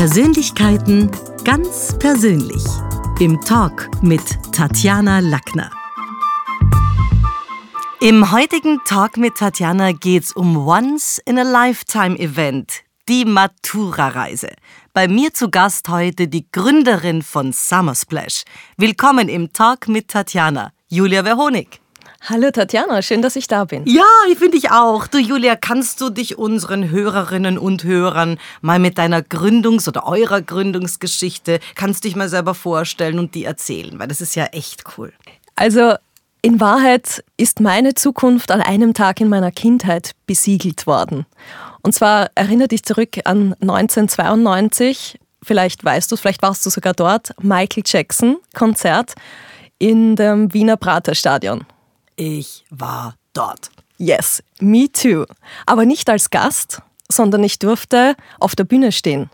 Persönlichkeiten ganz persönlich. Im Talk mit Tatjana Lackner. Im heutigen Talk mit Tatjana geht's um Once in a Lifetime Event, die Matura-Reise. Bei mir zu Gast heute die Gründerin von Summer Splash. Willkommen im Talk mit Tatjana, Julia Verhonig. Hallo Tatjana, schön, dass ich da bin. Ja, ich finde ich auch. Du Julia, kannst du dich unseren Hörerinnen und Hörern mal mit deiner Gründungs- oder eurer Gründungsgeschichte, kannst du dich mal selber vorstellen und die erzählen, weil das ist ja echt cool. Also in Wahrheit ist meine Zukunft an einem Tag in meiner Kindheit besiegelt worden. Und zwar erinnere dich zurück an 1992, vielleicht weißt du es, vielleicht warst du sogar dort, Michael Jackson Konzert in dem Wiener Praterstadion. Ich war dort. Yes, me too. Aber nicht als Gast, sondern ich durfte auf der Bühne stehen.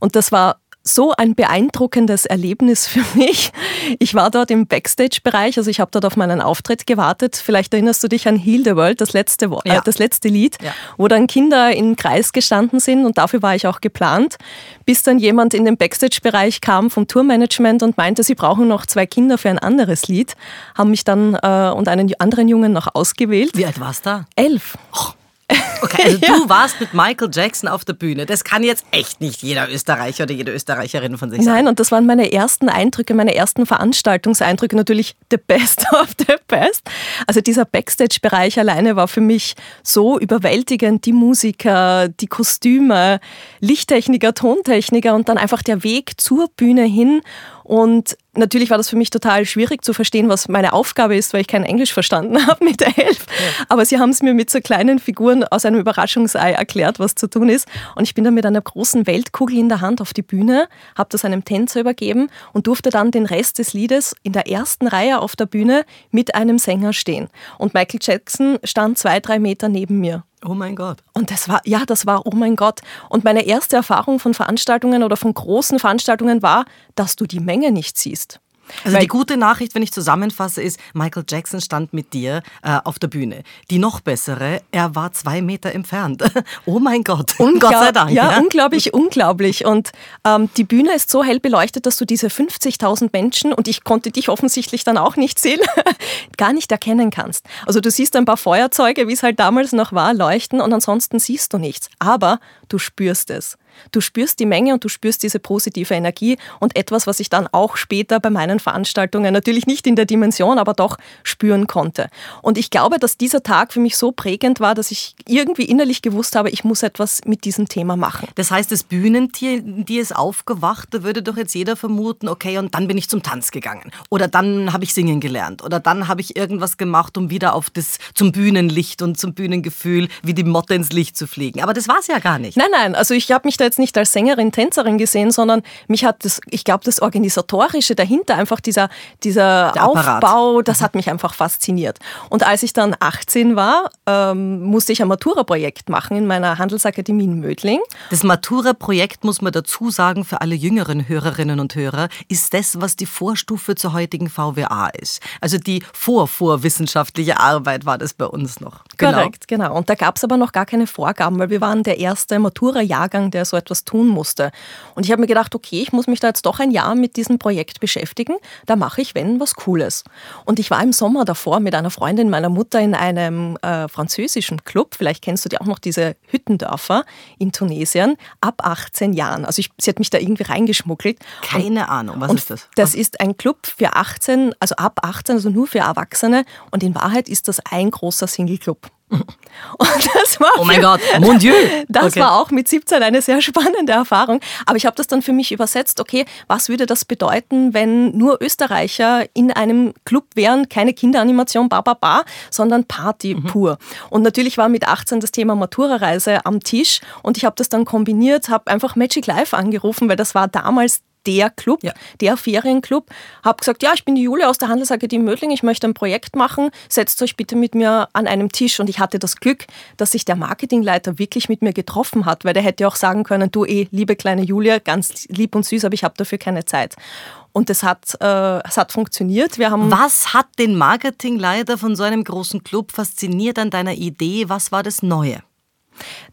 Und das war so ein beeindruckendes Erlebnis für mich. Ich war dort im Backstage-Bereich, also ich habe dort auf meinen Auftritt gewartet. Vielleicht erinnerst du dich an Heal the World, das letzte, äh, ja. das letzte Lied, ja. wo dann Kinder im Kreis gestanden sind und dafür war ich auch geplant, bis dann jemand in den Backstage-Bereich kam vom Tourmanagement und meinte, sie brauchen noch zwei Kinder für ein anderes Lied, haben mich dann äh, und einen anderen Jungen noch ausgewählt. Wie alt warst du? Elf. Oh. Okay, also ja. du warst mit Michael Jackson auf der Bühne. Das kann jetzt echt nicht jeder Österreicher oder jede Österreicherin von sich sagen. Nein, und das waren meine ersten Eindrücke, meine ersten Veranstaltungseindrücke. Natürlich the best of the best. Also dieser Backstage-Bereich alleine war für mich so überwältigend. Die Musiker, die Kostüme, Lichttechniker, Tontechniker und dann einfach der Weg zur Bühne hin und natürlich war das für mich total schwierig zu verstehen, was meine Aufgabe ist, weil ich kein Englisch verstanden habe mit der Elf. Ja. Aber sie haben es mir mit so kleinen Figuren aus einem Überraschungsei erklärt, was zu tun ist. Und ich bin dann mit einer großen Weltkugel in der Hand auf die Bühne, habe das einem Tänzer übergeben und durfte dann den Rest des Liedes in der ersten Reihe auf der Bühne mit einem Sänger stehen. Und Michael Jackson stand zwei, drei Meter neben mir. Oh mein Gott. Und das war, ja, das war, oh mein Gott. Und meine erste Erfahrung von Veranstaltungen oder von großen Veranstaltungen war, dass du die Menge nicht siehst. Also Weil die gute Nachricht, wenn ich zusammenfasse, ist, Michael Jackson stand mit dir äh, auf der Bühne. Die noch bessere, er war zwei Meter entfernt. oh mein Gott, Unglaub Gott sei Dank. Ja, ja. unglaublich, unglaublich. Und ähm, die Bühne ist so hell beleuchtet, dass du diese 50.000 Menschen, und ich konnte dich offensichtlich dann auch nicht sehen, gar nicht erkennen kannst. Also du siehst ein paar Feuerzeuge, wie es halt damals noch war, leuchten und ansonsten siehst du nichts. Aber du spürst es. Du spürst die Menge und du spürst diese positive Energie und etwas, was ich dann auch später bei meinen Veranstaltungen natürlich nicht in der Dimension, aber doch spüren konnte. Und ich glaube, dass dieser Tag für mich so prägend war, dass ich irgendwie innerlich gewusst habe, ich muss etwas mit diesem Thema machen. Das heißt, das Bühnentier, die ist aufgewacht, da würde doch jetzt jeder vermuten, okay, und dann bin ich zum Tanz gegangen oder dann habe ich singen gelernt oder dann habe ich irgendwas gemacht, um wieder auf das zum Bühnenlicht und zum Bühnengefühl wie die Motte ins Licht zu fliegen. Aber das war es ja gar nicht. Nein, nein, also ich habe mich da jetzt nicht als Sängerin, Tänzerin gesehen, sondern mich hat das, ich glaube, das Organisatorische dahinter, einfach dieser, dieser Aufbau, das hat mich einfach fasziniert. Und als ich dann 18 war, ähm, musste ich ein Matura-Projekt machen in meiner Handelsakademie in Mödling. Das Matura-Projekt, muss man dazu sagen, für alle jüngeren Hörerinnen und Hörer, ist das, was die Vorstufe zur heutigen VWA ist. Also die vorvorwissenschaftliche Arbeit war das bei uns noch. Genau. Korrekt, genau. Und da gab es aber noch gar keine Vorgaben, weil wir waren der erste Matura-Jahrgang, der so etwas tun musste. Und ich habe mir gedacht, okay, ich muss mich da jetzt doch ein Jahr mit diesem Projekt beschäftigen. Da mache ich, wenn, was Cooles. Und ich war im Sommer davor mit einer Freundin meiner Mutter in einem äh, französischen Club. Vielleicht kennst du die auch noch, diese Hüttendörfer in Tunesien, ab 18 Jahren. Also ich, sie hat mich da irgendwie reingeschmuggelt. Keine und, Ahnung, was ist das? Das ist ein Club für 18, also ab 18, also nur für Erwachsene. Und in Wahrheit ist das ein großer Single-Club. Und das war oh mein Gott, mon Dieu. Das okay. war auch mit 17 eine sehr spannende Erfahrung. Aber ich habe das dann für mich übersetzt, okay, was würde das bedeuten, wenn nur Österreicher in einem Club wären, keine Kinderanimation, ba, ba, ba, sondern Party mhm. pur. Und natürlich war mit 18 das Thema Matura-Reise am Tisch und ich habe das dann kombiniert, habe einfach Magic Life angerufen, weil das war damals der Club, ja. der Ferienclub. Habe gesagt, ja, ich bin die Julia aus der Handelsakademie Mödling, ich möchte ein Projekt machen, setzt euch bitte mit mir an einem Tisch. Und ich hatte das Glück, dass sich der Marketingleiter wirklich mit mir getroffen hat, weil der hätte auch sagen können, du eh, liebe kleine Julia, ganz lieb und süß, aber ich habe dafür keine Zeit. Und es hat, äh, es hat funktioniert. Wir haben Was hat den Marketingleiter von so einem großen Club fasziniert an deiner Idee? Was war das Neue?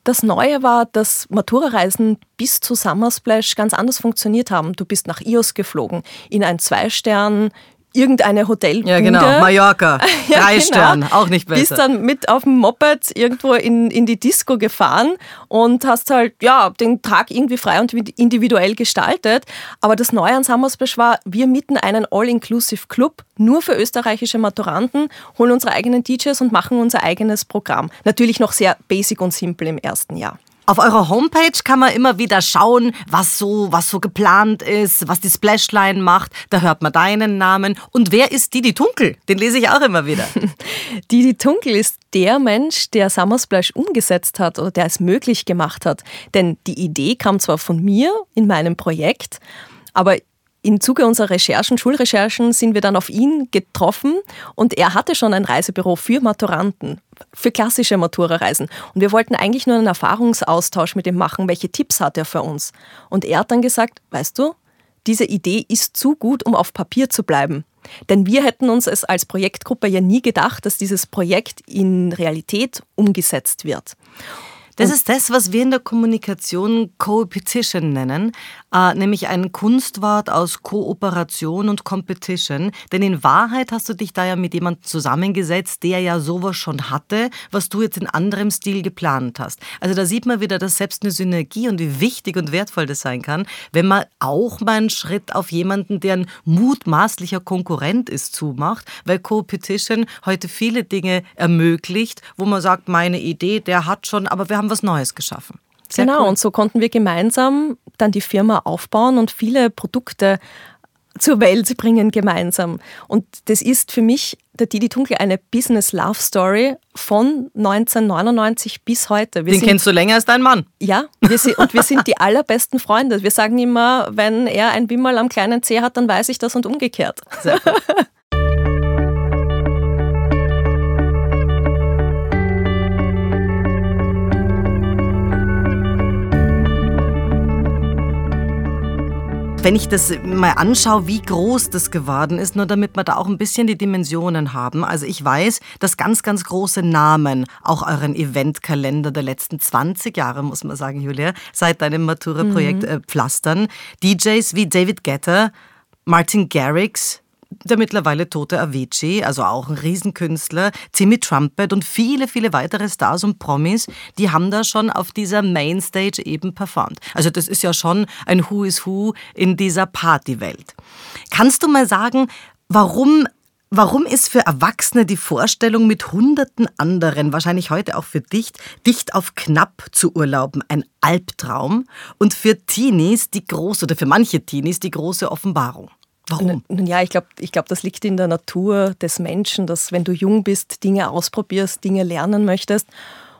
Das Neue war, dass Matura-Reisen bis zu Summer Splash ganz anders funktioniert haben. Du bist nach IOS geflogen, in ein Zwei-Stern, irgendeine Hotelbude. Ja, genau. Mallorca. Drei ja, genau. Sterne, auch nicht besser. Bist dann mit auf dem Moped irgendwo in, in die Disco gefahren und hast halt, ja, den Tag irgendwie frei und individuell gestaltet. Aber das Neue an Summersplash war, wir mieten einen All-Inclusive Club, nur für österreichische Maturanten, holen unsere eigenen DJs und machen unser eigenes Programm. Natürlich noch sehr basic und simpel im ersten Jahr. Auf eurer Homepage kann man immer wieder schauen, was so, was so geplant ist, was die Splashline macht. Da hört man deinen Namen. Und wer ist Didi Tunkel? Den lese ich auch immer wieder. Didi Tunkel ist der Mensch, der Summer Splash umgesetzt hat oder der es möglich gemacht hat. Denn die Idee kam zwar von mir in meinem Projekt, aber im Zuge unserer Recherchen, Schulrecherchen, sind wir dann auf ihn getroffen und er hatte schon ein Reisebüro für Maturanten, für klassische Matura-Reisen. Und wir wollten eigentlich nur einen Erfahrungsaustausch mit ihm machen, welche Tipps hat er für uns. Und er hat dann gesagt, weißt du, diese Idee ist zu gut, um auf Papier zu bleiben. Denn wir hätten uns es als Projektgruppe ja nie gedacht, dass dieses Projekt in Realität umgesetzt wird. Das ist das, was wir in der Kommunikation Co-Petition nennen, äh, nämlich ein Kunstwort aus Kooperation und Competition. Denn in Wahrheit hast du dich da ja mit jemandem zusammengesetzt, der ja sowas schon hatte, was du jetzt in anderem Stil geplant hast. Also da sieht man wieder, dass selbst eine Synergie und wie wichtig und wertvoll das sein kann, wenn man auch mal einen Schritt auf jemanden, der ein mutmaßlicher Konkurrent ist, zumacht, weil Co-Petition heute viele Dinge ermöglicht, wo man sagt, meine Idee, der hat schon, aber wir haben was Neues geschaffen. Sehr genau, cool. und so konnten wir gemeinsam dann die Firma aufbauen und viele Produkte zur Welt bringen gemeinsam. Und das ist für mich, der Didi Tunkel, eine Business Love Story von 1999 bis heute. Wir Den sind, kennst du länger als dein Mann. Ja, wir sind, und wir sind die allerbesten Freunde. Wir sagen immer, wenn er ein Wimmerl am kleinen Zeh hat, dann weiß ich das und umgekehrt. Sehr gut. Wenn ich das mal anschaue, wie groß das geworden ist, nur damit wir da auch ein bisschen die Dimensionen haben. Also ich weiß, dass ganz, ganz große Namen auch euren Eventkalender der letzten 20 Jahre, muss man sagen, Julia, seit deinem Matura-Projekt mhm. äh, pflastern. DJs wie David Guetta, Martin Garrix, der mittlerweile tote Avicii, also auch ein Riesenkünstler, Timmy Trumpet und viele, viele weitere Stars und Promis, die haben da schon auf dieser Mainstage eben performt. Also das ist ja schon ein Who is Who in dieser Partywelt. Kannst du mal sagen, warum Warum ist für Erwachsene die Vorstellung, mit hunderten anderen, wahrscheinlich heute auch für dich, dicht auf knapp zu urlauben, ein Albtraum und für Teenies die große, oder für manche Teenies die große Offenbarung? Warum? Nun ja, ich glaube, ich glaub, das liegt in der Natur des Menschen, dass wenn du jung bist, Dinge ausprobierst, Dinge lernen möchtest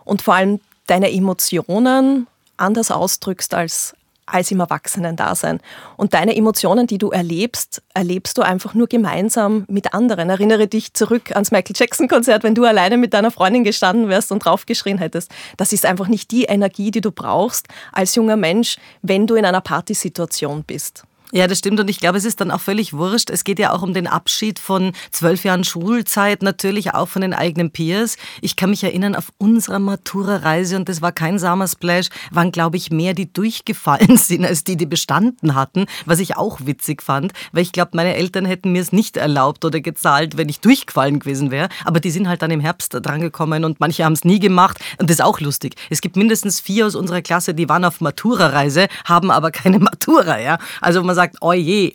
und vor allem deine Emotionen anders ausdrückst als, als im Erwachsenen-Dasein. Und deine Emotionen, die du erlebst, erlebst du einfach nur gemeinsam mit anderen. Erinnere dich zurück ans Michael Jackson-Konzert, wenn du alleine mit deiner Freundin gestanden wärst und draufgeschrien hättest. Das ist einfach nicht die Energie, die du brauchst als junger Mensch, wenn du in einer Partysituation bist. Ja, das stimmt und ich glaube, es ist dann auch völlig wurscht. Es geht ja auch um den Abschied von zwölf Jahren Schulzeit, natürlich auch von den eigenen Peers. Ich kann mich erinnern, auf unserer Matura-Reise, und das war kein Summer Splash, waren, glaube ich, mehr, die durchgefallen sind, als die, die bestanden hatten, was ich auch witzig fand, weil ich glaube, meine Eltern hätten mir es nicht erlaubt oder gezahlt, wenn ich durchgefallen gewesen wäre. Aber die sind halt dann im Herbst drangekommen und manche haben es nie gemacht und das ist auch lustig. Es gibt mindestens vier aus unserer Klasse, die waren auf Matura-Reise, haben aber keine Matura, ja. Also man sagt, oh je.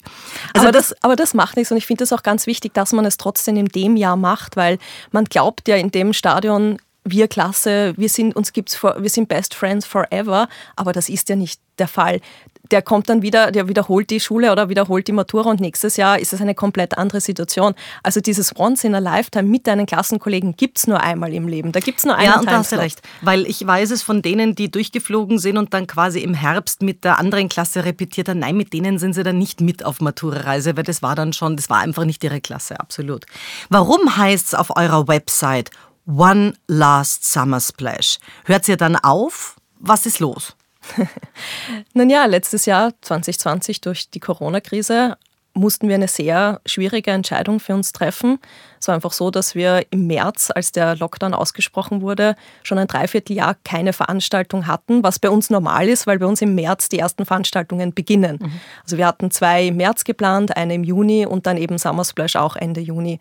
Also aber, das, aber das macht nichts und ich finde es auch ganz wichtig, dass man es trotzdem in dem Jahr macht, weil man glaubt ja in dem Stadion, wir Klasse, wir sind uns gibt's for, wir sind Best Friends forever, aber das ist ja nicht der Fall der kommt dann wieder, der wiederholt die Schule oder wiederholt die Matura und nächstes Jahr ist es eine komplett andere Situation. Also dieses Once in a Lifetime mit deinen Klassenkollegen gibt es nur einmal im Leben. Da gibt es nur einen Ja, und da hast du recht. Weil ich weiß es von denen, die durchgeflogen sind und dann quasi im Herbst mit der anderen Klasse repetiert haben. Nein, mit denen sind sie dann nicht mit auf Matura-Reise, weil das war dann schon, das war einfach nicht ihre Klasse, absolut. Warum heißt es auf eurer Website One Last Summer Splash? Hört ihr dann auf? Was ist los? Nun ja, letztes Jahr 2020 durch die Corona-Krise mussten wir eine sehr schwierige Entscheidung für uns treffen. Es war einfach so, dass wir im März, als der Lockdown ausgesprochen wurde, schon ein Dreivierteljahr keine Veranstaltung hatten, was bei uns normal ist, weil bei uns im März die ersten Veranstaltungen beginnen. Mhm. Also wir hatten zwei im März geplant, eine im Juni und dann eben Summer Splash auch Ende Juni.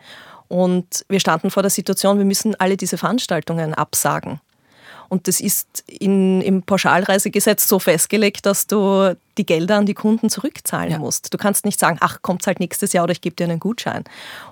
Und wir standen vor der Situation, wir müssen alle diese Veranstaltungen absagen. Und das ist in, im Pauschalreisegesetz so festgelegt, dass du die Gelder an die Kunden zurückzahlen ja. musst. Du kannst nicht sagen, ach, kommt halt nächstes Jahr oder ich gebe dir einen Gutschein.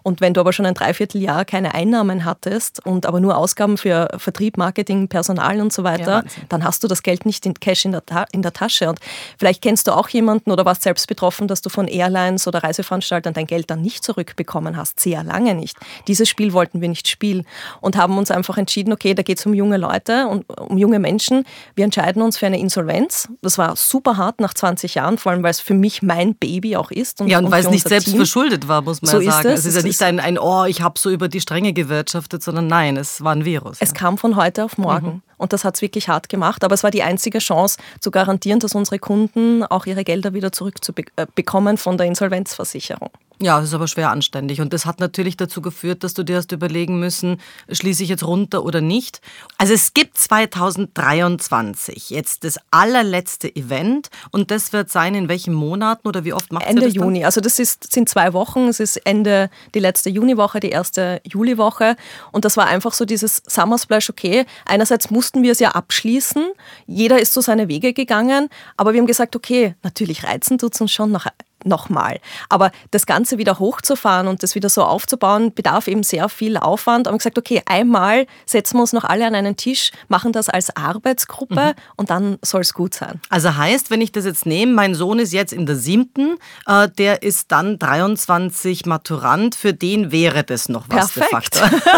Und wenn du aber schon ein Dreivierteljahr keine Einnahmen hattest und aber nur Ausgaben für Vertrieb, Marketing, Personal und so weiter, ja, dann hast du das Geld nicht in Cash in der, in der Tasche. Und vielleicht kennst du auch jemanden oder warst selbst betroffen, dass du von Airlines oder Reiseveranstaltern dein Geld dann nicht zurückbekommen hast. Sehr lange nicht. Dieses Spiel wollten wir nicht spielen und haben uns einfach entschieden, okay, da geht es um junge Leute und um junge Menschen. Wir entscheiden uns für eine Insolvenz. Das war super hart nach 20 20 Jahren, vor allem weil es für mich mein Baby auch ist. Und, ja, und, und weil es nicht selbst Team. verschuldet war, muss man so ja sagen. Es. es ist ja nicht ein, ein Oh, ich habe so über die Stränge gewirtschaftet, sondern nein, es war ein Virus. Es ja. kam von heute auf morgen. Mhm. Und das hat es wirklich hart gemacht. Aber es war die einzige Chance zu garantieren, dass unsere Kunden auch ihre Gelder wieder zurückbekommen von der Insolvenzversicherung. Ja, das ist aber schwer anständig. Und das hat natürlich dazu geführt, dass du dir hast überlegen müssen, schließe ich jetzt runter oder nicht. Also es gibt 2023 jetzt das allerletzte Event und das wird sein in welchen Monaten oder wie oft macht Ende das Juni. Also das ist, sind zwei Wochen. Es ist Ende die letzte Juniwoche, die erste Juliwoche. Und das war einfach so dieses Summer Splash, okay. Einerseits mussten wir es ja abschließen. Jeder ist so seine Wege gegangen. Aber wir haben gesagt, okay, natürlich reizen tut es uns schon nach nochmal. Aber das Ganze wieder hochzufahren und das wieder so aufzubauen, bedarf eben sehr viel Aufwand. Und gesagt, okay, einmal setzen wir uns noch alle an einen Tisch, machen das als Arbeitsgruppe mhm. und dann soll es gut sein. Also heißt, wenn ich das jetzt nehme, mein Sohn ist jetzt in der siebten, äh, der ist dann 23 Maturant, für den wäre das noch was Perfekt. de facto.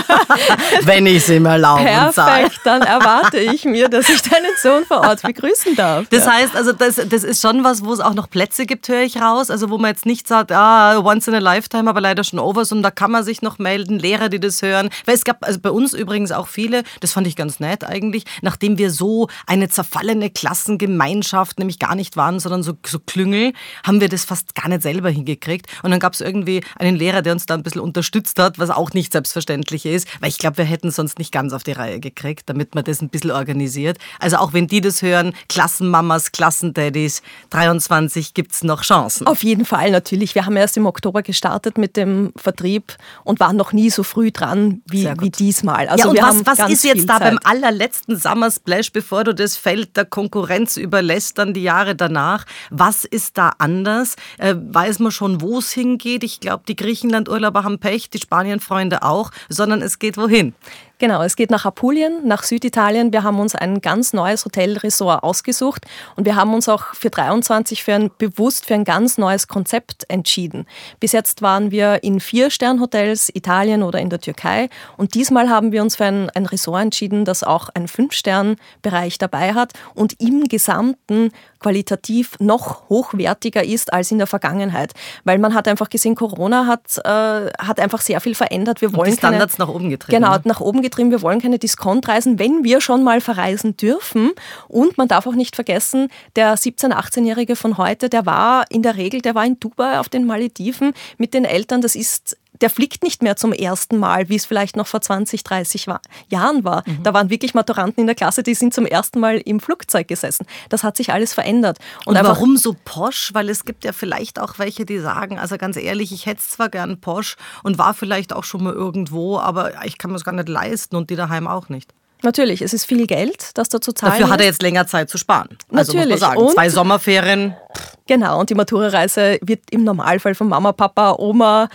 wenn ich es ihm erlaube Perfekt, dann erwarte ich mir, dass ich deinen Sohn vor Ort begrüßen darf. Das ja. heißt, also das, das ist schon was, wo es auch noch Plätze gibt, höre ich raus also wo man jetzt nicht sagt, ah, once in a lifetime, aber leider schon over, sondern da kann man sich noch melden, Lehrer, die das hören. Weil es gab also bei uns übrigens auch viele, das fand ich ganz nett eigentlich, nachdem wir so eine zerfallene Klassengemeinschaft nämlich gar nicht waren, sondern so, so Klüngel, haben wir das fast gar nicht selber hingekriegt. Und dann gab es irgendwie einen Lehrer, der uns da ein bisschen unterstützt hat, was auch nicht selbstverständlich ist, weil ich glaube, wir hätten sonst nicht ganz auf die Reihe gekriegt, damit man das ein bisschen organisiert. Also auch wenn die das hören, Klassenmamas, Klassendaddys, 23 gibt es noch Chancen. Auf jeden Fall natürlich. Wir haben erst im Oktober gestartet mit dem Vertrieb und waren noch nie so früh dran wie, wie diesmal. Also ja, und was, was ist jetzt da Zeit. beim allerletzten Summer Splash, bevor du das Feld der Konkurrenz überlässt, dann die Jahre danach? Was ist da anders? Äh, weiß man schon, wo es hingeht? Ich glaube, die Griechenland-Urlauber haben Pech, die Spanien-Freunde auch, sondern es geht wohin? Genau, es geht nach Apulien, nach Süditalien. Wir haben uns ein ganz neues Hotelresort ausgesucht und wir haben uns auch für 23 für ein, bewusst für ein ganz neues Konzept entschieden. Bis jetzt waren wir in vier Sternhotels, Italien oder in der Türkei und diesmal haben wir uns für ein, ein Resort entschieden, das auch einen Fünf-Stern-Bereich dabei hat und im Gesamten qualitativ noch hochwertiger ist als in der Vergangenheit. Weil man hat einfach gesehen, Corona hat, äh, hat einfach sehr viel verändert. Wir wollen die Standards keine, nach oben getrieben. Genau, nach oben getrieben. Wir wollen keine Diskontreisen, wenn wir schon mal verreisen dürfen. Und man darf auch nicht vergessen, der 17-, 18-Jährige von heute, der war in der Regel, der war in Dubai auf den Malediven mit den Eltern. Das ist der fliegt nicht mehr zum ersten Mal, wie es vielleicht noch vor 20, 30 war, Jahren war. Mhm. Da waren wirklich Maturanten in der Klasse, die sind zum ersten Mal im Flugzeug gesessen. Das hat sich alles verändert. Und, Und warum so posch? Weil es gibt ja vielleicht auch welche, die sagen, also ganz ehrlich, ich hätte zwar gern posch und war vielleicht auch schon mal irgendwo, aber ich kann mir es gar nicht leisten und die daheim auch nicht. Natürlich, es ist viel Geld, das da zu zahlen Dafür hat er jetzt länger Zeit zu sparen. Also Natürlich. muss man sagen, und zwei Sommerferien. Genau, und die Matura-Reise wird im Normalfall von Mama, Papa, Oma,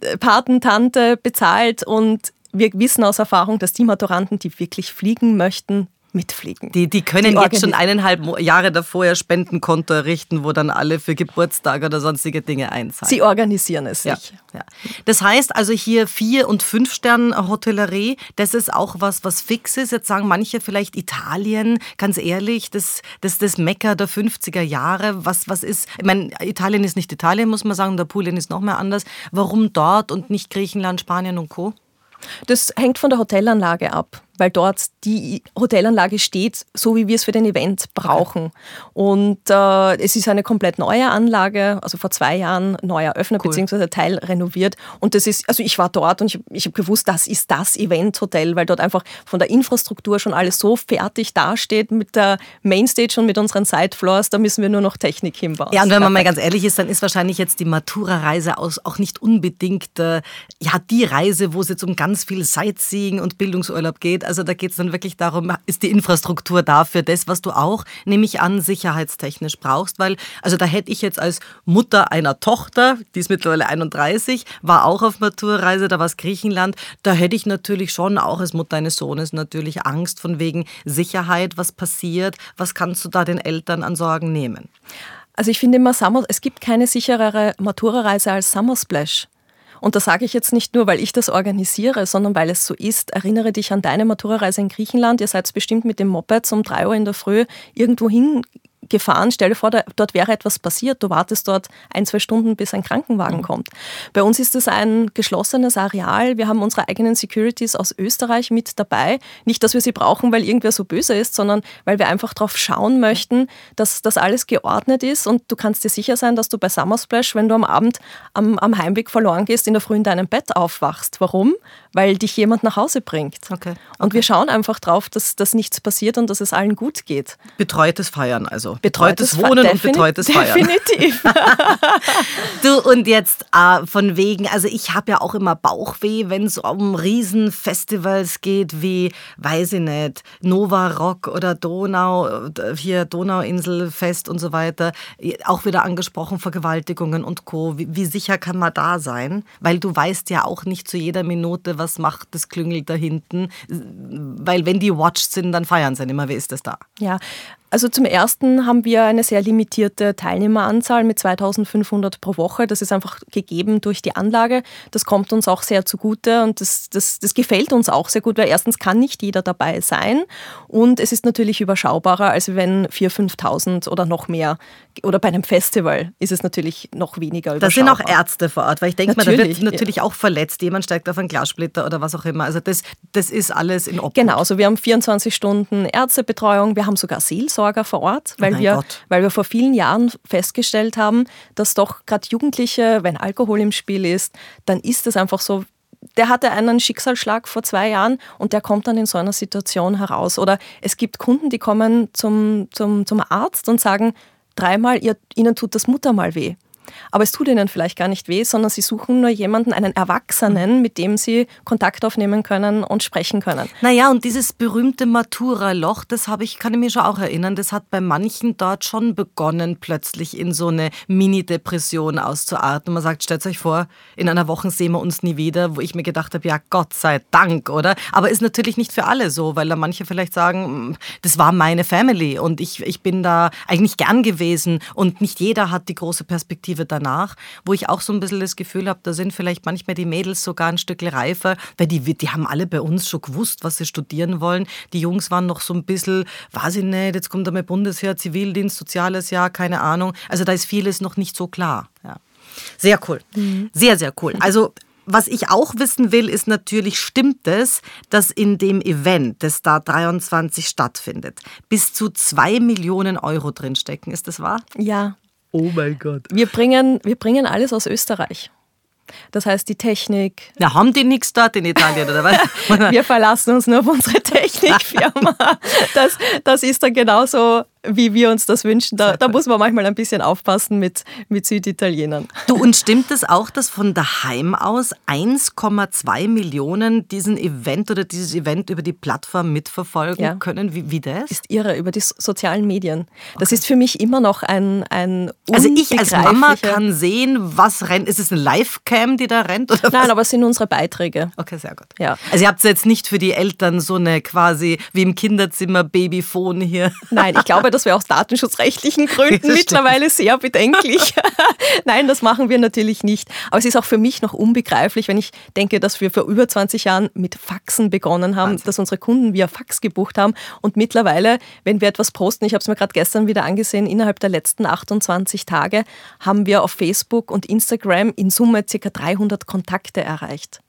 äh, Patentante bezahlt und wir wissen aus Erfahrung, dass die Maturanten, die wirklich fliegen möchten, mitfliegen. Die, die können die jetzt schon eineinhalb Jahre davor ihr Spendenkonto errichten, wo dann alle für Geburtstage oder sonstige Dinge einzahlen. Sie organisieren es sich. Ja, ja. Das heißt also hier vier und fünf Sterne Hotellerie, das ist auch was, was fix ist. Jetzt sagen manche vielleicht Italien, ganz ehrlich, das, das, das Mecker der 50er Jahre. Was, was ist, ich meine, Italien ist nicht Italien, muss man sagen, der Pulien ist noch mehr anders. Warum dort und nicht Griechenland, Spanien und Co.? Das hängt von der Hotelanlage ab weil dort die Hotelanlage steht, so wie wir es für den Event brauchen. Und äh, es ist eine komplett neue Anlage, also vor zwei Jahren neu eröffnet, cool. beziehungsweise Teil renoviert. Und das ist, also ich war dort und ich, ich habe gewusst, das ist das Event-Hotel, weil dort einfach von der Infrastruktur schon alles so fertig dasteht mit der Mainstage und mit unseren Sidefloors, da müssen wir nur noch Technik hinbauen. Ja, und wenn man mal ganz ehrlich ist, dann ist wahrscheinlich jetzt die Matura-Reise auch nicht unbedingt äh, ja, die Reise, wo es jetzt um ganz viel Sightseeing und Bildungsurlaub geht. Also da geht es dann wirklich darum, ist die Infrastruktur da für das, was du auch, nehme ich an, sicherheitstechnisch brauchst, weil, also da hätte ich jetzt als Mutter einer Tochter, die ist mittlerweile 31, war auch auf Maturreise, da war es Griechenland, da hätte ich natürlich schon auch als Mutter eines Sohnes natürlich Angst von wegen Sicherheit, was passiert, was kannst du da den Eltern an Sorgen nehmen? Also ich finde immer, Summer, es gibt keine sicherere Matura-Reise als Summer Splash. Und das sage ich jetzt nicht nur, weil ich das organisiere, sondern weil es so ist. Erinnere dich an deine Matura-Reise in Griechenland. Ihr seid bestimmt mit dem Moped um drei Uhr in der Früh irgendwo hin gefahren. Stell dir vor, da, dort wäre etwas passiert. Du wartest dort ein, zwei Stunden, bis ein Krankenwagen mhm. kommt. Bei uns ist es ein geschlossenes Areal. Wir haben unsere eigenen Securities aus Österreich mit dabei. Nicht, dass wir sie brauchen, weil irgendwer so böse ist, sondern weil wir einfach darauf schauen möchten, dass das alles geordnet ist. Und du kannst dir sicher sein, dass du bei Summer Splash, wenn du am Abend am, am Heimweg verloren gehst, in der Früh in deinem Bett aufwachst. Warum? Weil dich jemand nach Hause bringt. Okay. okay. Und wir schauen einfach drauf, dass, dass nichts passiert und dass es allen gut geht. Betreutes Feiern also. Betreutes, betreutes Wohnen und betreutes Feiern. Definitiv. du und jetzt äh, von wegen, also ich habe ja auch immer Bauchweh, wenn es um Riesenfestivals geht, wie, weiß ich nicht, Nova Rock oder Donau, hier Donauinselfest und so weiter. Auch wieder angesprochen, Vergewaltigungen und Co. Wie, wie sicher kann man da sein? Weil du weißt ja auch nicht zu jeder Minute, was macht das Klüngel da hinten. Weil wenn die watched sind, dann feiern sie nicht mehr. Wie ist das da? Ja, also zum ersten haben wir eine sehr limitierte Teilnehmeranzahl mit 2500 pro Woche. Das ist einfach gegeben durch die Anlage. Das kommt uns auch sehr zugute und das, das, das gefällt uns auch sehr gut, weil erstens kann nicht jeder dabei sein und es ist natürlich überschaubarer, als wenn 4.000, 5.000 oder noch mehr oder bei einem Festival ist es natürlich noch weniger Da sind auch Ärzte vor Ort, weil ich denke mal, da wird natürlich ja. auch verletzt. Jemand steigt auf einen Glassplitter oder was auch immer. Also das, das ist alles in Ordnung. Genau, also wir haben 24 Stunden Ärztebetreuung, wir haben sogar Seelsorge Seelsorger vor Ort, oh weil, oh wir, weil wir vor vielen Jahren festgestellt haben, dass doch gerade Jugendliche, wenn Alkohol im Spiel ist, dann ist es einfach so, der hatte einen Schicksalsschlag vor zwei Jahren und der kommt dann in so einer Situation heraus. Oder es gibt Kunden, die kommen zum, zum, zum Arzt und sagen, dreimal, ihr, ihnen tut das Muttermal weh. Aber es tut ihnen vielleicht gar nicht weh, sondern sie suchen nur jemanden, einen Erwachsenen, mit dem sie Kontakt aufnehmen können und sprechen können. Naja, und dieses berühmte Matura-Loch, das habe ich, kann ich mir schon auch erinnern, das hat bei manchen dort schon begonnen, plötzlich in so eine Mini-Depression auszuarten. Man sagt, stellt euch vor, in einer Woche sehen wir uns nie wieder, wo ich mir gedacht habe, ja, Gott sei Dank, oder? Aber ist natürlich nicht für alle so, weil da manche vielleicht sagen, mm, das war meine Family und ich, ich bin da eigentlich gern gewesen und nicht jeder hat die große Perspektive Perspektive danach, wo ich auch so ein bisschen das Gefühl habe, da sind vielleicht manchmal die Mädels sogar ein Stück reifer, weil die, die haben alle bei uns schon gewusst, was sie studieren wollen. Die Jungs waren noch so ein bisschen, weiß ich nicht, jetzt kommt einmal Bundesheer, Zivildienst, soziales Jahr, keine Ahnung. Also da ist vieles noch nicht so klar. Ja. Sehr cool. Mhm. Sehr, sehr cool. Also was ich auch wissen will, ist natürlich, stimmt es, dass in dem Event, das da 23 stattfindet, bis zu zwei Millionen Euro drinstecken? Ist das wahr? Ja, Oh mein Gott. Wir bringen, wir bringen alles aus Österreich. Das heißt, die Technik. Na, haben die nichts dort in Italien, oder was? wir verlassen uns nur auf unsere Technikfirma. Das, das ist dann genauso wie wir uns das wünschen. Da, da, muss man manchmal ein bisschen aufpassen mit, mit Süditalienern. Du, und stimmt es auch, dass von daheim aus 1,2 Millionen diesen Event oder dieses Event über die Plattform mitverfolgen ja. können? Wie, wie das? Ist irre, über die sozialen Medien. Das okay. ist für mich immer noch ein, ein Also ich als Mama kann sehen, was rennt. Ist es eine Live-Cam, die da rennt? Oder Nein, aber es sind unsere Beiträge. Okay, sehr gut. Ja. Also ihr habt jetzt nicht für die Eltern so eine quasi wie im Kinderzimmer Babyphone hier. Nein, ich glaube, das wäre aus datenschutzrechtlichen Gründen mittlerweile sehr bedenklich. Nein, das machen wir natürlich nicht. Aber es ist auch für mich noch unbegreiflich, wenn ich denke, dass wir vor über 20 Jahren mit Faxen begonnen haben, Wahnsinn. dass unsere Kunden via Fax gebucht haben und mittlerweile, wenn wir etwas posten, ich habe es mir gerade gestern wieder angesehen, innerhalb der letzten 28 Tage haben wir auf Facebook und Instagram in Summe ca. 300 Kontakte erreicht.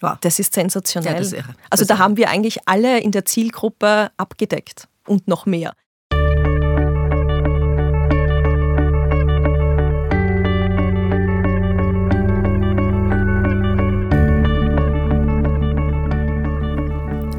Wow. Das ist sensationell. Ja, das ist also da haben wir eigentlich alle in der Zielgruppe abgedeckt und noch mehr.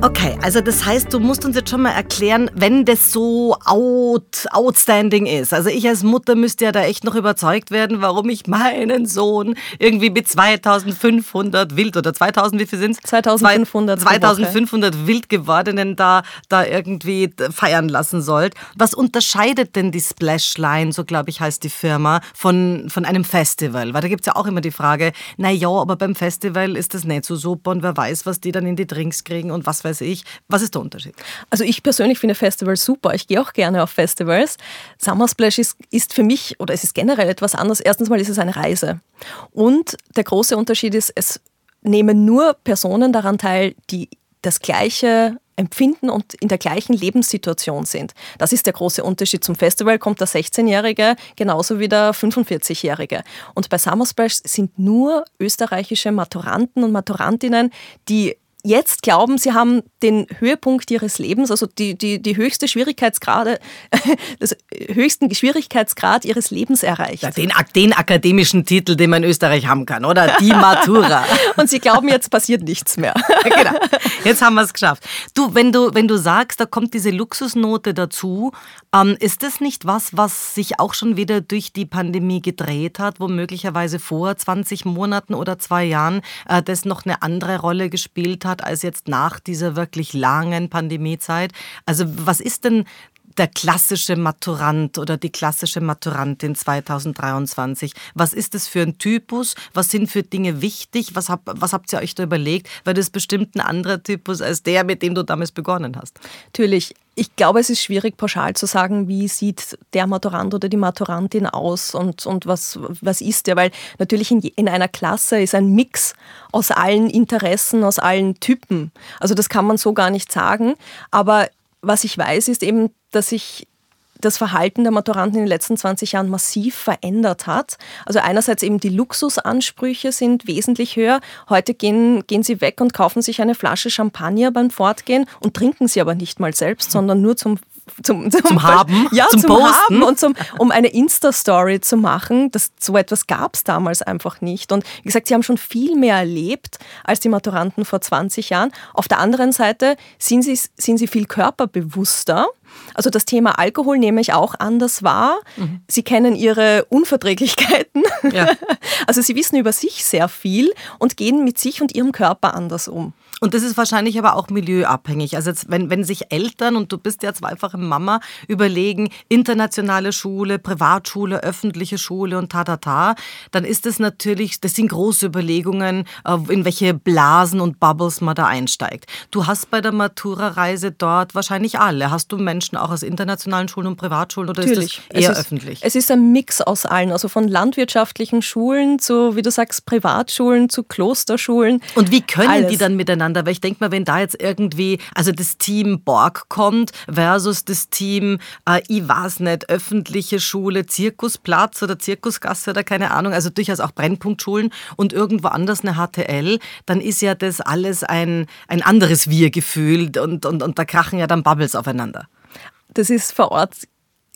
Okay, also das heißt, du musst uns jetzt schon mal erklären, wenn das so out, outstanding ist. Also ich als Mutter müsste ja da echt noch überzeugt werden, warum ich meinen Sohn irgendwie mit 2500 wild oder 2000, wie viel sind es? 2500. 2500 wild gewordenen da, da irgendwie feiern lassen sollt. Was unterscheidet denn die Splashline, so glaube ich heißt die Firma, von, von einem Festival? Weil da gibt es ja auch immer die Frage, na ja, aber beim Festival ist das nicht so super und wer weiß, was die dann in die Drinks kriegen und was weiß weiß ich. Was ist der Unterschied? Also ich persönlich finde Festivals super. Ich gehe auch gerne auf Festivals. Summer Splash ist, ist für mich, oder es ist generell etwas anderes. Erstens mal ist es eine Reise. Und der große Unterschied ist, es nehmen nur Personen daran teil, die das gleiche empfinden und in der gleichen Lebenssituation sind. Das ist der große Unterschied. Zum Festival kommt der 16-Jährige genauso wie der 45-Jährige. Und bei Summer Splash sind nur österreichische Maturanten und Maturantinnen, die jetzt glauben, sie haben den Höhepunkt ihres Lebens, also die, die, die höchste Schwierigkeitsgrade, das höchsten Schwierigkeitsgrad ihres Lebens erreicht. Ja, den, den akademischen Titel, den man in Österreich haben kann, oder? Die Matura. Und sie glauben, jetzt passiert nichts mehr. genau. Jetzt haben wir es geschafft. Du, wenn du, wenn du sagst, da kommt diese Luxusnote dazu, ähm, ist das nicht was, was sich auch schon wieder durch die Pandemie gedreht hat, wo möglicherweise vor 20 Monaten oder zwei Jahren äh, das noch eine andere Rolle gespielt hat? Hat als jetzt nach dieser wirklich langen Pandemiezeit. Also was ist denn der klassische Maturant oder die klassische Maturantin 2023? Was ist das für ein Typus? Was sind für Dinge wichtig? Was, hab, was habt ihr euch da überlegt? Weil das bestimmt ein anderer Typus als der, mit dem du damals begonnen hast. Natürlich. Ich glaube, es ist schwierig, pauschal zu sagen, wie sieht der Maturant oder die Maturantin aus und, und was, was ist der, weil natürlich in, in einer Klasse ist ein Mix aus allen Interessen, aus allen Typen. Also das kann man so gar nicht sagen. Aber was ich weiß, ist eben, dass sich das Verhalten der Maturanten in den letzten 20 Jahren massiv verändert hat. Also einerseits eben die Luxusansprüche sind wesentlich höher. Heute gehen, gehen sie weg und kaufen sich eine Flasche Champagner beim Fortgehen und trinken sie aber nicht mal selbst, sondern nur zum zum, zum, zum Haben, ja, zum, zum Posten. Haben und zum, um eine Insta-Story zu machen. Das, so etwas gab es damals einfach nicht. Und wie gesagt, sie haben schon viel mehr erlebt als die Maturanten vor 20 Jahren. Auf der anderen Seite sind sie, sind sie viel körperbewusster. Also das Thema Alkohol nehme ich auch anders wahr. Mhm. Sie kennen ihre Unverträglichkeiten. Ja. Also sie wissen über sich sehr viel und gehen mit sich und ihrem Körper anders um. Und das ist wahrscheinlich aber auch milieuabhängig. Also jetzt, wenn, wenn sich Eltern, und du bist ja zweifache Mama, überlegen, internationale Schule, Privatschule, öffentliche Schule und ta-ta-ta, dann ist das natürlich, das sind große Überlegungen, äh, in welche Blasen und Bubbles man da einsteigt. Du hast bei der Matura-Reise dort wahrscheinlich alle. Hast du Menschen auch aus internationalen Schulen und Privatschulen oder natürlich. ist das eher es ist, öffentlich? Es ist ein Mix aus allen, also von landwirtschaftlichen Schulen zu, wie du sagst, Privatschulen zu Klosterschulen. Und wie können alles. die dann miteinander miteinander. Weil ich denke mal, wenn da jetzt irgendwie, also das Team Borg kommt versus das Team, äh, ich weiß nicht, öffentliche Schule, Zirkusplatz oder Zirkusgasse oder keine Ahnung, also durchaus auch Brennpunktschulen und irgendwo anders eine HTL, dann ist ja das alles ein, ein anderes Wir-Gefühl und, und, und da krachen ja dann Bubbles aufeinander. Das ist vor Ort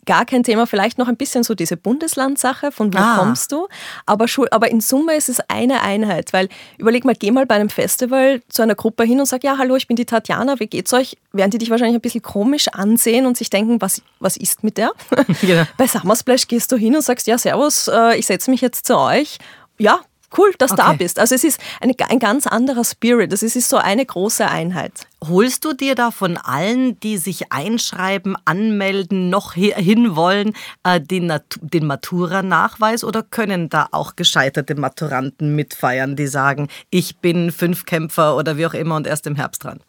gar kein Thema. Vielleicht noch ein bisschen so diese Bundeslandsache, von wo ah. kommst du? Aber, aber in Summe ist es eine Einheit, weil überleg mal, geh mal bei einem Festival zu einer Gruppe hin und sag, ja, hallo, ich bin die Tatjana, wie geht's euch? Während die dich wahrscheinlich ein bisschen komisch ansehen und sich denken, was, was ist mit der? Genau. bei Summer Splash gehst du hin und sagst, ja, servus, äh, ich setze mich jetzt zu euch. Ja, cool, dass du okay. da bist. Also es ist eine, ein ganz anderer Spirit. Also es ist so eine große Einheit. Holst du dir da von allen, die sich einschreiben, anmelden, noch hinwollen, äh, den, den Matura-Nachweis oder können da auch gescheiterte Maturanten mitfeiern, die sagen, ich bin Fünfkämpfer oder wie auch immer und erst im Herbst dran?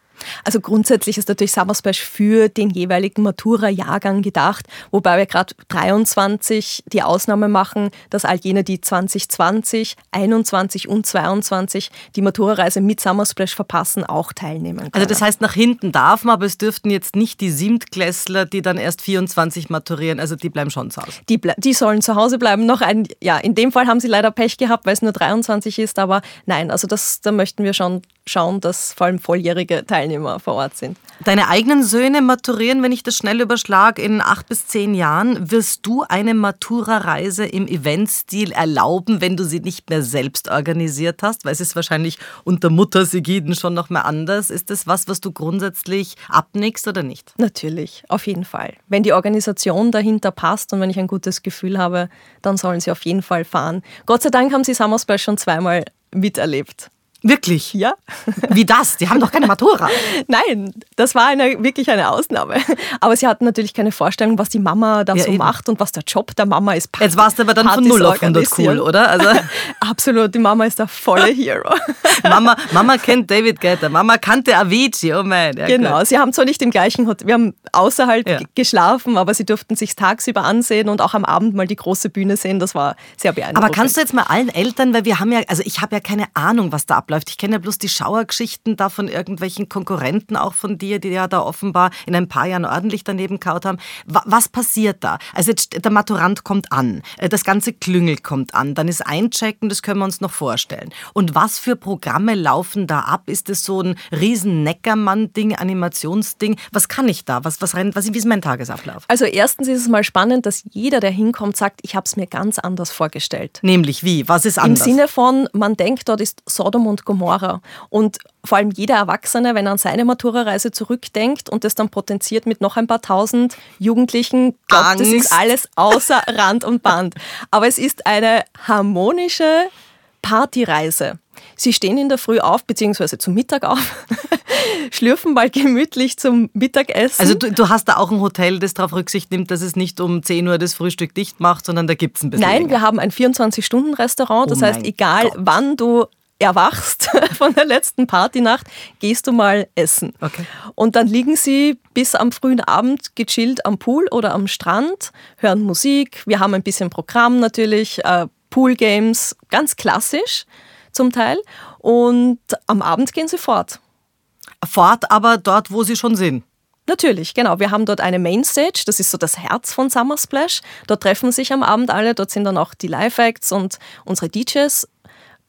Also grundsätzlich ist natürlich Summer Splash für den jeweiligen Matura-Jahrgang gedacht, wobei wir gerade 23 die Ausnahme machen, dass all jene, die 2020, 21 und 22 die Matura-Reise mit Summer Splash verpassen, auch teilnehmen können. Also das heißt, nach hinten darf man, aber es dürften jetzt nicht die Siebtklässler, die dann erst 24 maturieren, also die bleiben schon zu Hause. Die, die sollen zu Hause bleiben. Noch ein, ja, in dem Fall haben sie leider Pech gehabt, weil es nur 23 ist, aber nein, also das, da möchten wir schon schauen, dass vor allem volljährige Teilnehmer vor Ort sind. Deine eigenen Söhne maturieren, wenn ich das schnell überschlage, in acht bis zehn Jahren. Wirst du eine Matura-Reise im Eventstil erlauben, wenn du sie nicht mehr selbst organisiert hast? Weil es ist wahrscheinlich unter Muttersigiden schon noch mal anders. Ist das was, was du grundsätzlich abnickst oder nicht? Natürlich, auf jeden Fall. Wenn die Organisation dahinter passt und wenn ich ein gutes Gefühl habe, dann sollen sie auf jeden Fall fahren. Gott sei Dank haben sie Summer Splash schon zweimal miterlebt. Wirklich? Ja. Wie das? Die haben doch keine Matura. Nein, das war eine, wirklich eine Ausnahme. Aber sie hatten natürlich keine Vorstellung, was die Mama da ja, so eben. macht und was der Job der Mama ist. Jetzt warst du aber dann von 0 auf 100 cool, oder? Also Absolut, die Mama ist der volle Hero. Mama, Mama kennt David Guetta, Mama kannte Avicii, oh mein. Ja, genau, gut. sie haben zwar nicht im gleichen Hotel, wir haben außerhalb ja. geschlafen, aber sie durften sich tagsüber ansehen und auch am Abend mal die große Bühne sehen. Das war sehr beeindruckend. Aber kannst du jetzt mal allen Eltern, weil wir haben ja, also ich habe ja keine Ahnung, was da abläuft abläuft. Ich kenne ja bloß die Schauergeschichten da von irgendwelchen Konkurrenten auch von dir, die ja da offenbar in ein paar Jahren ordentlich daneben kaut haben. Was passiert da? Also jetzt, der Maturant kommt an, äh, das ganze Klüngel kommt an, dann ist Einchecken, das können wir uns noch vorstellen. Und was für Programme laufen da ab? Ist das so ein riesen Neckermann-Ding, Animationsding? Was kann ich da? Was, was, was, wie ist mein Tagesablauf? Also erstens ist es mal spannend, dass jeder, der hinkommt, sagt, ich habe es mir ganz anders vorgestellt. Nämlich wie? Was ist anders? Im Sinne von, man denkt, dort ist Sodom und Gomorra. Und vor allem jeder Erwachsene, wenn er an seine Matura-Reise zurückdenkt und das dann potenziert mit noch ein paar tausend Jugendlichen, glaubt, das ist alles außer Rand und Band. Aber es ist eine harmonische Partyreise. Sie stehen in der Früh auf, beziehungsweise zum Mittag auf, schlürfen mal gemütlich zum Mittagessen. Also du, du, hast da auch ein Hotel, das darauf Rücksicht nimmt, dass es nicht um 10 Uhr das Frühstück dicht macht, sondern da gibt es ein bisschen Nein, länger. wir haben ein 24-Stunden-Restaurant. Das oh heißt, egal Gott. wann du erwachst von der letzten Partynacht, gehst du mal essen. Okay. Und dann liegen sie bis am frühen Abend gechillt am Pool oder am Strand, hören Musik. Wir haben ein bisschen Programm natürlich, äh, Poolgames, ganz klassisch zum Teil. Und am Abend gehen sie fort. Fort, aber dort, wo sie schon sind. Natürlich, genau. Wir haben dort eine Mainstage, das ist so das Herz von Summer Splash. Dort treffen sich am Abend alle, dort sind dann auch die Live-Acts und unsere DJs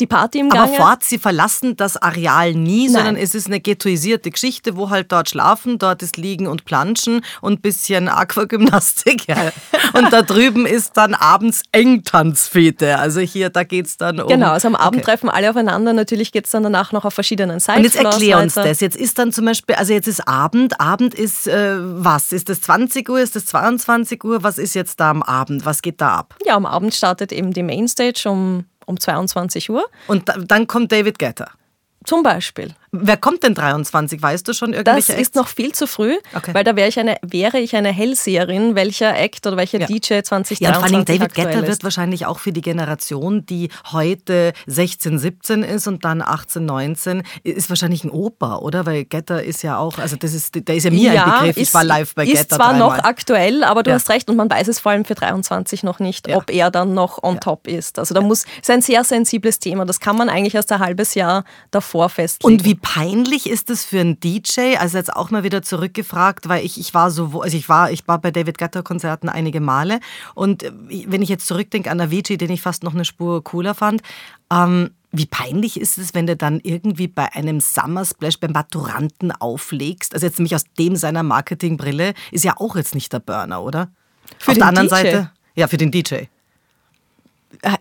die Party im Gange. Aber fort, sie verlassen das Areal nie, Nein. sondern es ist eine ghettoisierte Geschichte, wo halt dort schlafen, dort ist Liegen und Planschen und ein bisschen Aquagymnastik. Ja. und da drüben ist dann abends Engtanzfete. Also hier, da geht es dann um... Genau, also am Abend okay. treffen alle aufeinander. Natürlich geht es dann danach noch auf verschiedenen Seiten. Und jetzt erklär uns das. Jetzt ist dann zum Beispiel, also jetzt ist Abend. Abend ist äh, was? Ist das 20 Uhr? Ist das 22 Uhr? Was ist jetzt da am Abend? Was geht da ab? Ja, am Abend startet eben die Mainstage um um 22 Uhr. Und dann kommt David Guetta. Zum Beispiel. Wer kommt denn 23? Weißt du schon irgendwelche Das ist noch viel zu früh, okay. weil da wäre ich, eine, wäre ich eine Hellseherin, welcher Act oder welcher ja. DJ 2023 Ja, und vor allem David Guetta wird wahrscheinlich auch für die Generation, die heute 16, 17 ist und dann 18, 19, ist wahrscheinlich ein Oper, oder? Weil Guetta ist ja auch, also das ist, der ist ja mir ja, ein Begriff. ich war live bei Guetta Ist zwar dreimal. noch aktuell, aber du ja. hast recht und man weiß es vor allem für 23 noch nicht, ob er dann noch on top ist. Also da muss, ist ein sehr sensibles Thema. Das kann man eigentlich erst ein halbes Jahr davor festlegen. Und wie peinlich ist es für einen DJ? Also jetzt auch mal wieder zurückgefragt, weil ich, ich war so, also ich war, ich war bei David Guetta Konzerten einige Male und äh, wenn ich jetzt zurückdenke an Avicii, den ich fast noch eine Spur cooler fand, ähm, wie peinlich ist es, wenn du dann irgendwie bei einem Summer Splash beim Maturanten auflegst? Also jetzt nämlich aus dem seiner Marketingbrille ist ja auch jetzt nicht der Burner, oder? Für Auf der anderen DJ. Seite, ja, für den DJ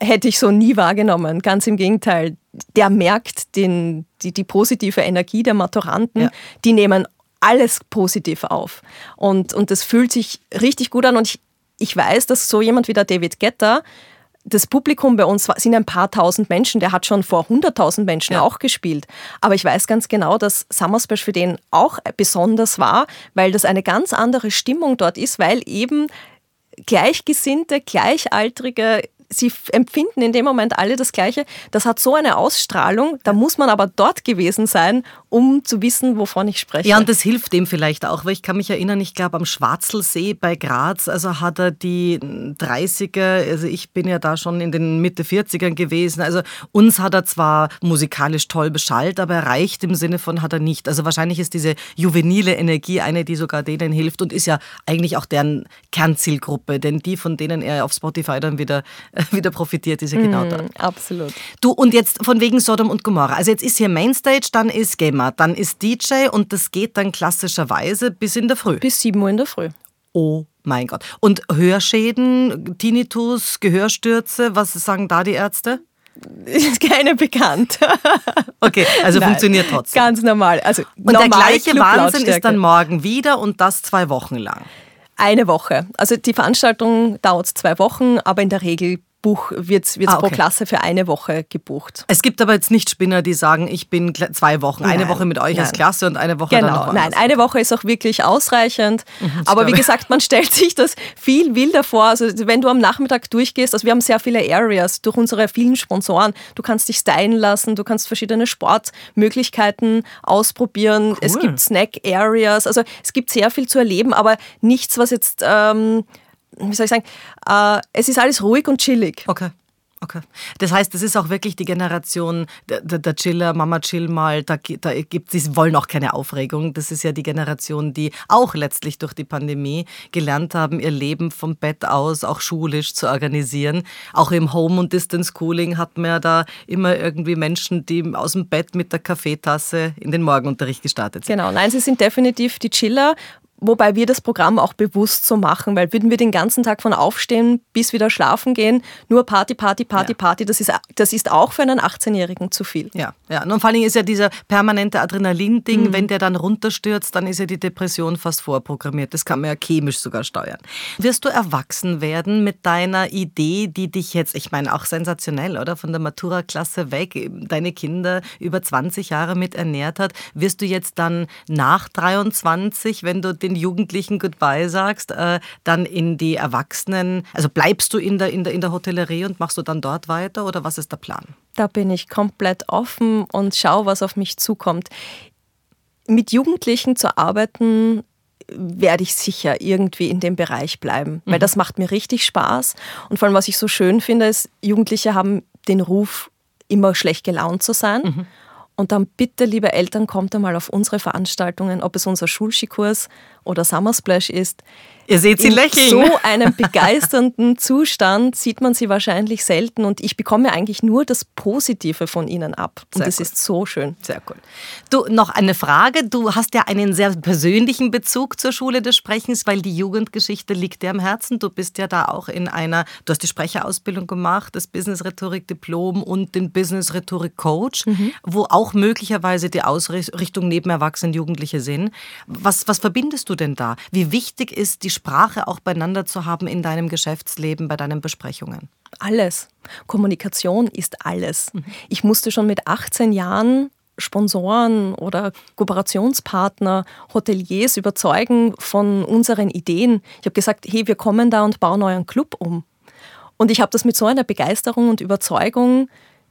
hätte ich so nie wahrgenommen. Ganz im Gegenteil. Der merkt den, die, die positive Energie der Maturanten. Ja. Die nehmen alles positiv auf. Und, und das fühlt sich richtig gut an. Und ich, ich weiß, dass so jemand wie der David Getter, das Publikum bei uns sind ein paar tausend Menschen, der hat schon vor 100.000 Menschen ja. auch gespielt. Aber ich weiß ganz genau, dass Summer Splash für den auch besonders war, weil das eine ganz andere Stimmung dort ist, weil eben Gleichgesinnte, Gleichaltrige sie empfinden in dem Moment alle das Gleiche. Das hat so eine Ausstrahlung, da muss man aber dort gewesen sein, um zu wissen, wovon ich spreche. Ja, und das hilft dem vielleicht auch, weil ich kann mich erinnern, ich glaube am Schwarzelsee bei Graz, also hat er die 30er, also ich bin ja da schon in den Mitte 40ern gewesen, also uns hat er zwar musikalisch toll beschallt, aber erreicht im Sinne von hat er nicht. Also wahrscheinlich ist diese juvenile Energie eine, die sogar denen hilft und ist ja eigentlich auch deren Kernzielgruppe, denn die, von denen er auf Spotify dann wieder wieder profitiert, ist ja genau Mhm, dort. absolut. Du, und jetzt von wegen Sodom und Gomorra. Also jetzt ist hier Mainstage, dann ist Gamer, dann ist DJ und das geht dann klassischerweise bis in der Früh. Bis 7 Uhr in der Früh. Oh mein Gott. Und Hörschäden, Tinnitus, Gehörstürze, was sagen da die Ärzte? Ist keine bekannt. Okay, also Nein, funktioniert trotzdem. Ganz normal. Also Und der gleiche Wahnsinn ist dann morgen wieder und das zwei Wochen lang. Eine Woche. Also die Veranstaltung dauert zwei Wochen, aber in der Regel buch, wird es Ah, pro okay. Klasse für eine Woche gebucht. Es gibt aber jetzt nicht Spinner, die sagen, ich bin zwei Wochen, eine Nein, Woche mit euch als nein. Klasse und eine Woche dann noch Genau, woanders. nein, eine Woche ist auch wirklich ausreichend. Aber wie gesagt, man stellt sich das viel wilder vor. Also wenn du am Nachmittag durchgehst, also wir haben sehr viele Areas durch unsere vielen Sponsoren. Du kannst dich stylen lassen, du kannst verschiedene Sportmöglichkeiten ausprobieren. Es Cool. gibt Snack-Areas, also es gibt sehr viel zu erleben, aber nichts, was jetzt, ähm, wie soll ich sagen, äh, es ist alles ruhig und chillig. Okay. Okay. Das heißt, das ist auch wirklich die Generation der, der, Chiller, Mama chill mal, da, da gibt sie wollen auch keine Aufregung. Das ist ja die Generation, die auch letztlich durch die Pandemie gelernt haben, ihr Leben vom Bett aus auch schulisch zu organisieren. Auch im Home- und Distance-Schooling hat man ja da immer irgendwie Menschen, die aus dem Bett mit der Kaffeetasse in den Morgenunterricht gestartet sind. Genau, nein, sie sind definitiv die Chiller, wobei wir das Programm auch bewusst so machen, weil würden wir den ganzen Tag von aufstehen bis wieder schlafen gehen, nur Party, Party, Party, Ja. Party, das ist, das ist auch für einen 18-Jährigen zu viel. Ja, ja. Und vor allen Dingen ist ja dieser permanente Adrenalin-Ding, wenn der dann runterstürzt, dann ist ja die Depression fast vorprogrammiert. Das kann man ja chemisch sogar steuern. Wirst du erwachsen werden mit deiner Idee, die dich jetzt, ich meine auch sensationell, oder? Von der Matura-Klasse weg, deine Kinder über 20 Jahre mit ernährt hat. Wirst du jetzt dann nach 23, wenn du den Jugendlichen Goodbye sagst, äh, dann in die Erwachsenen, also bleibst du in der, in, der, in der Hotellerie und machst du dann dort weiter oder was ist der Plan? Da bin ich komplett offen und schau, was auf mich zukommt. Mit Jugendlichen zu arbeiten, werde ich sicher irgendwie in dem Bereich bleiben, weil das macht mir richtig Spaß. Und vor allem, was ich so schön finde, ist, Jugendliche haben den Ruf, immer schlecht gelaunt zu sein. Und dann bitte, liebe Eltern, kommt einmal auf unsere Veranstaltungen, ob es unser Schulskikurs oder Summer Splash ist. Ihr seht sie In lächeln. so einem begeisternden Zustand sieht man sie wahrscheinlich selten und ich bekomme eigentlich nur das Positive von ihnen ab. Und Sehr das gut. ist so schön. Sehr cool. Du, noch eine Frage. Du hast ja einen sehr persönlichen Bezug zur Schule des Sprechens, weil die Jugendgeschichte liegt dir am Herzen. Du bist ja da auch in einer, du hast die Sprecherausbildung gemacht, das Business-Rhetorik-Diplom und den Business-Rhetorik-Coach, wo auch möglicherweise die Ausrichtung neben Erwachsenen Jugendliche sind. Was, was verbindest du denn da? Wie wichtig ist die Sprache auch beieinander zu haben in deinem Geschäftsleben, bei deinen Besprechungen? Alles. Kommunikation ist alles. Ich musste schon mit 18 Jahren Sponsoren oder Kooperationspartner, Hoteliers überzeugen von unseren Ideen. Ich habe gesagt, hey, wir kommen da und bauen euren Club um. Und ich habe das mit so einer Begeisterung und Überzeugung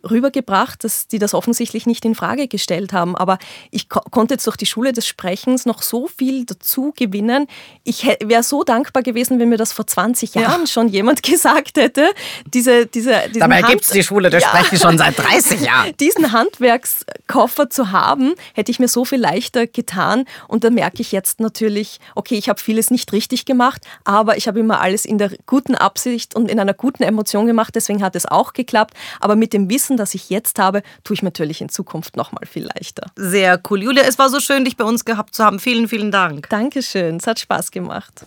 rübergebracht, dass die das offensichtlich nicht in Frage gestellt haben. Aber ich ko konnte jetzt durch die Schule des Sprechens noch so viel dazu gewinnen. Ich wäre so dankbar gewesen, wenn mir das vor 20 Jahren schon jemand gesagt hätte. Diese, diese, Dabei gibt es die Schule des Ja. Sprechens schon seit 30 Jahren. diesen Handwerkskoffer zu haben, hätte ich mir so viel leichter getan. Und da merke ich jetzt natürlich, okay, ich habe vieles nicht richtig gemacht, aber ich habe immer alles in der guten Absicht und in einer guten Emotion gemacht. Deswegen hat es auch geklappt. Aber mit dem Wissen, das ich jetzt habe, tue ich natürlich in Zukunft noch mal viel leichter. Sehr cool. Julia, es war so schön, dich bei uns gehabt zu haben. Vielen, vielen Dank. Dankeschön, es hat Spaß gemacht.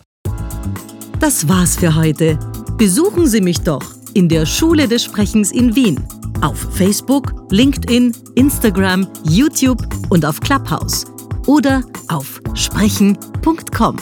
Das war's für heute. Besuchen Sie mich doch in der Schule des Sprechens in Wien. Auf Facebook, LinkedIn, Instagram, YouTube und auf Clubhouse. Oder auf sprechen.com.